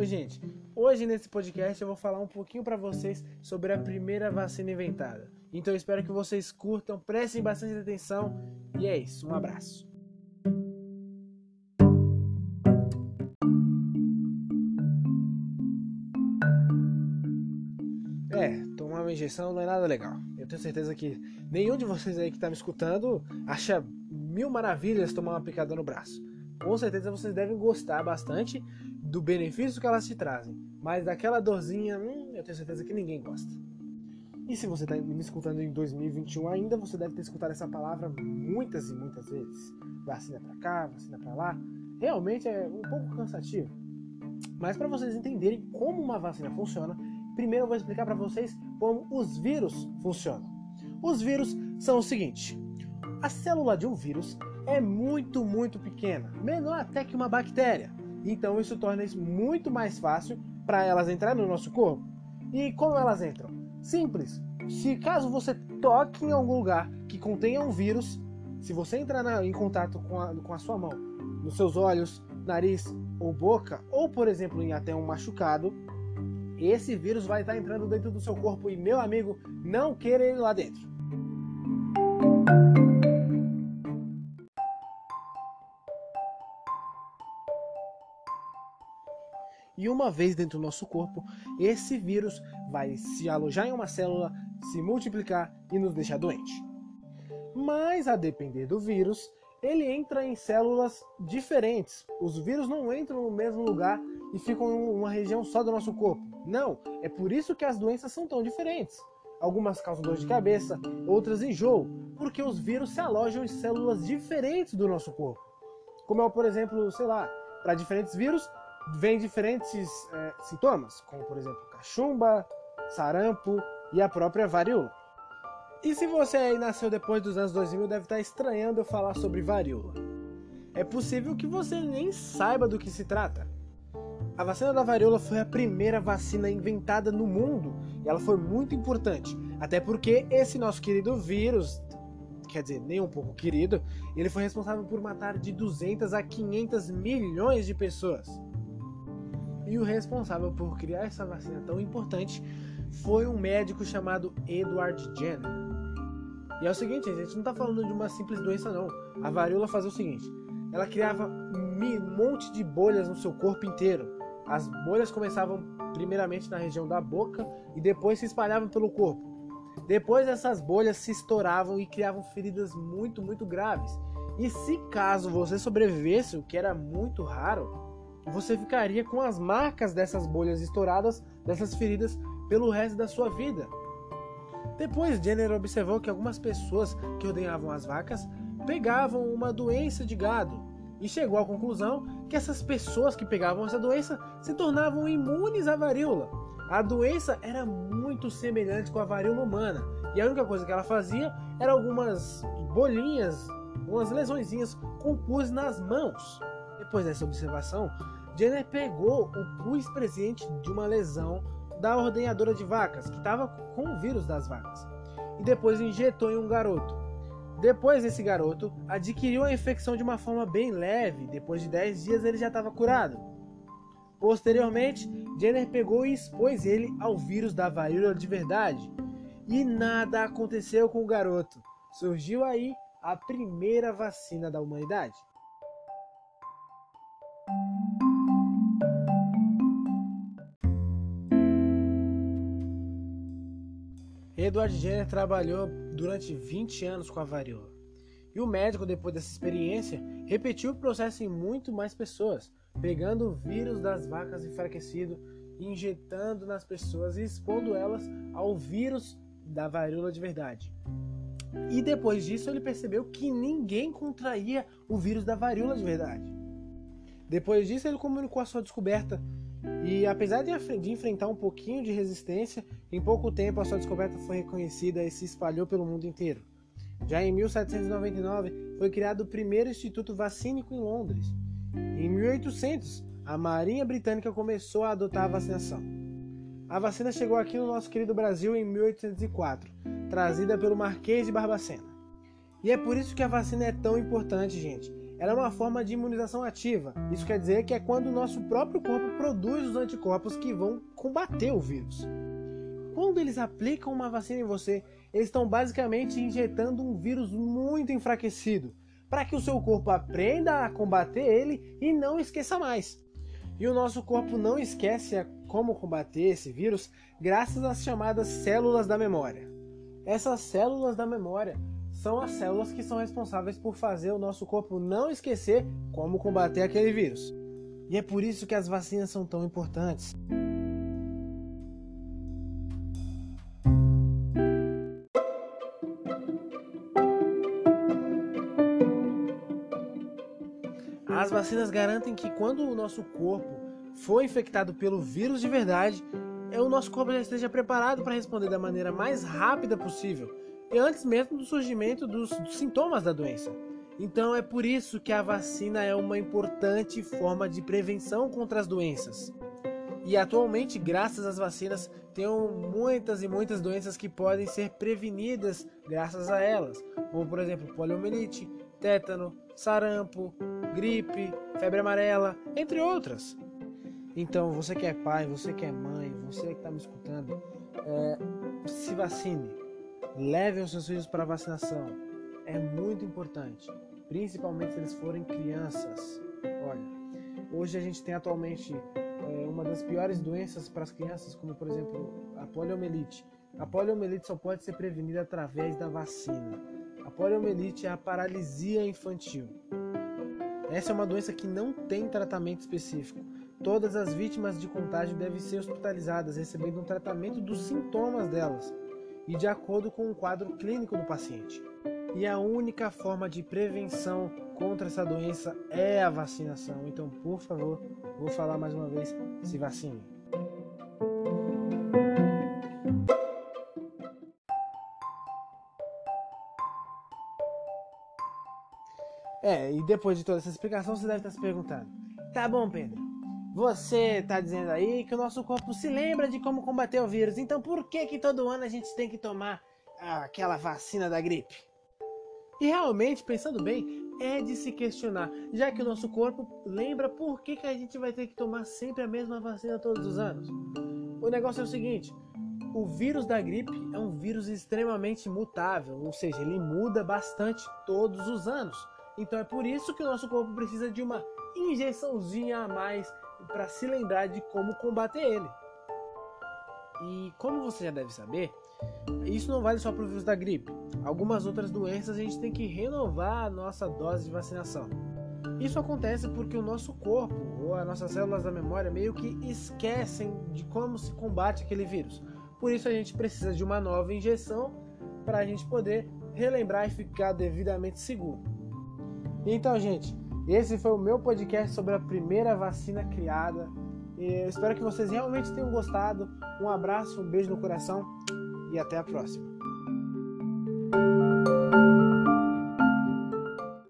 Oi, gente. Hoje nesse podcast eu vou falar um pouquinho para vocês sobre a primeira vacina inventada. Então eu espero que vocês curtam, prestem bastante atenção e é isso. Um abraço. É, tomar uma injeção não é nada legal. Eu tenho certeza que nenhum de vocês aí que está me escutando acha mil maravilhas tomar uma picada no braço. Com certeza vocês devem gostar bastante do benefício que elas te trazem, mas daquela dorzinha, hum, eu tenho certeza que ninguém gosta. E se você está me escutando em 2021 ainda, você deve ter escutado essa palavra muitas e muitas vezes. Vacina para cá, vacina para lá. Realmente é um pouco cansativo. Mas para vocês entenderem como uma vacina funciona, primeiro eu vou explicar para vocês como os vírus funcionam. Os vírus são o seguinte: a célula de um vírus é muito, muito pequena, menor até que uma bactéria. Então isso torna isso muito mais fácil para elas entrarem no nosso corpo. E como elas entram? Simples. Se caso você toque em algum lugar que contenha um vírus, se você entrar na, em contato com a, com a sua mão, nos seus olhos, nariz ou boca, ou por exemplo em até um machucado, esse vírus vai estar entrando dentro do seu corpo e meu amigo, não queira ele lá dentro. E uma vez dentro do nosso corpo, esse vírus vai se alojar em uma célula, se multiplicar e nos deixar doente. Mas a depender do vírus, ele entra em células diferentes. Os vírus não entram no mesmo lugar e ficam em uma região só do nosso corpo. Não, é por isso que as doenças são tão diferentes. Algumas causam dor de cabeça, outras enjoo, porque os vírus se alojam em células diferentes do nosso corpo. Como é, por exemplo, sei lá, para diferentes vírus, vem diferentes é, sintomas, como por exemplo cachumba, sarampo e a própria varíola. E se você aí nasceu depois dos anos 2000, deve estar estranhando eu falar sobre varíola. É possível que você nem saiba do que se trata. A vacina da varíola foi a primeira vacina inventada no mundo e ela foi muito importante, até porque esse nosso querido vírus, quer dizer, nem um pouco querido, ele foi responsável por matar de 200 a 500 milhões de pessoas. E o responsável por criar essa vacina tão importante foi um médico chamado Edward Jenner. E é o seguinte, a gente não está falando de uma simples doença não. A varíola fazia o seguinte: ela criava um monte de bolhas no seu corpo inteiro. As bolhas começavam primeiramente na região da boca e depois se espalhavam pelo corpo. Depois essas bolhas se estouravam e criavam feridas muito, muito graves. E se caso você sobrevivesse, o que era muito raro, você ficaria com as marcas dessas bolhas estouradas, dessas feridas, pelo resto da sua vida. Depois, Jenner observou que algumas pessoas que ordenhavam as vacas pegavam uma doença de gado e chegou à conclusão que essas pessoas que pegavam essa doença se tornavam imunes à varíola. A doença era muito semelhante com a varíola humana e a única coisa que ela fazia era algumas bolinhas, umas lesõezinhas com pus nas mãos. Depois dessa observação, Jenner pegou o pus presente de uma lesão da ordenhadora de vacas, que estava com o vírus das vacas, e depois injetou em um garoto. Depois esse garoto adquiriu a infecção de uma forma bem leve, depois de 10 dias ele já estava curado. Posteriormente, Jenner pegou e expôs ele ao vírus da varíola de verdade. E nada aconteceu com o garoto. Surgiu aí a primeira vacina da humanidade. Edward Jenner trabalhou durante 20 anos com a varíola. E o médico, depois dessa experiência, repetiu o processo em muito mais pessoas, pegando o vírus das vacas enfraquecido, injetando nas pessoas e expondo elas ao vírus da varíola de verdade. E depois disso ele percebeu que ninguém contraía o vírus da varíola de verdade. Depois disso ele comunicou a sua descoberta e apesar de, de, enfrentar um pouquinho de resistência, em pouco tempo a sua descoberta foi reconhecida e se espalhou pelo mundo inteiro. Já em 1799 foi criado o primeiro instituto vacínico em Londres. Em 1800, a Marinha Britânica começou a adotar a vacinação. A vacina chegou aqui no nosso querido Brasil em 1804, trazida pelo Marquês de Barbacena. E é por isso que a vacina é tão importante, gente. Ela é uma forma de imunização ativa. Isso quer dizer que é quando o nosso próprio corpo produz os anticorpos que vão combater o vírus. Quando eles aplicam uma vacina em você, eles estão basicamente injetando um vírus muito enfraquecido, para que o seu corpo aprenda a combater ele e não esqueça mais. E o nosso corpo não esquece como combater esse vírus graças às chamadas células da memória. Essas células da memória são as células que são responsáveis por fazer o nosso corpo não esquecer como combater aquele vírus. E é por isso que as vacinas são tão importantes. As vacinas garantem que quando o nosso corpo for infectado pelo vírus de verdade, o nosso corpo já esteja preparado para responder da maneira mais rápida possível antes mesmo do surgimento dos, dos sintomas da doença. Então é por isso que a vacina é uma importante forma de prevenção contra as doenças. E atualmente, graças às vacinas, tem muitas e muitas doenças que podem ser prevenidas graças a elas, como por exemplo poliomielite, tétano, sarampo, gripe, febre amarela, entre outras. Então, você que é pai, você que é mãe, você que está me escutando, é, se vacine. Leve os seus filhos para vacinação. É muito importante, principalmente se eles forem crianças. Olha, hoje a gente tem atualmente é, uma das piores doenças para as crianças, como por exemplo a poliomielite. A poliomielite só pode ser prevenida através da vacina. A poliomielite é a paralisia infantil. Essa é uma doença que não tem tratamento específico. Todas as vítimas de contágio devem ser hospitalizadas, recebendo um tratamento dos sintomas delas e de acordo com o quadro clínico do paciente. E a única forma de prevenção contra essa doença é a vacinação. Então, por favor, vou falar mais uma vez: se vacine. É, e depois de toda essa explicação, você deve estar se perguntando: tá bom, Pedro, você está dizendo aí que o nosso corpo se lembra de como combater o vírus, então por que que todo ano a gente tem que tomar aquela vacina da gripe? E realmente, pensando bem, é de se questionar, já que o nosso corpo lembra por que, que a gente vai ter que tomar sempre a mesma vacina todos os anos. O negócio é o seguinte: o vírus da gripe é um vírus extremamente mutável, ou seja, ele muda bastante todos os anos. Então é por isso que o nosso corpo precisa de uma injeçãozinha a mais para se lembrar de como combater ele. E como você já deve saber, isso não vale só para o vírus da gripe. Algumas outras doenças a gente tem que renovar a nossa dose de vacinação. Isso acontece porque o nosso corpo ou as nossas células da memória meio que esquecem de como se combate aquele vírus. Por isso a gente precisa de uma nova injeção para a gente poder relembrar e ficar devidamente seguro. Então, gente, esse foi o meu podcast sobre a primeira vacina criada. Eu espero que vocês realmente tenham gostado. Um abraço, um beijo no coração e até a próxima.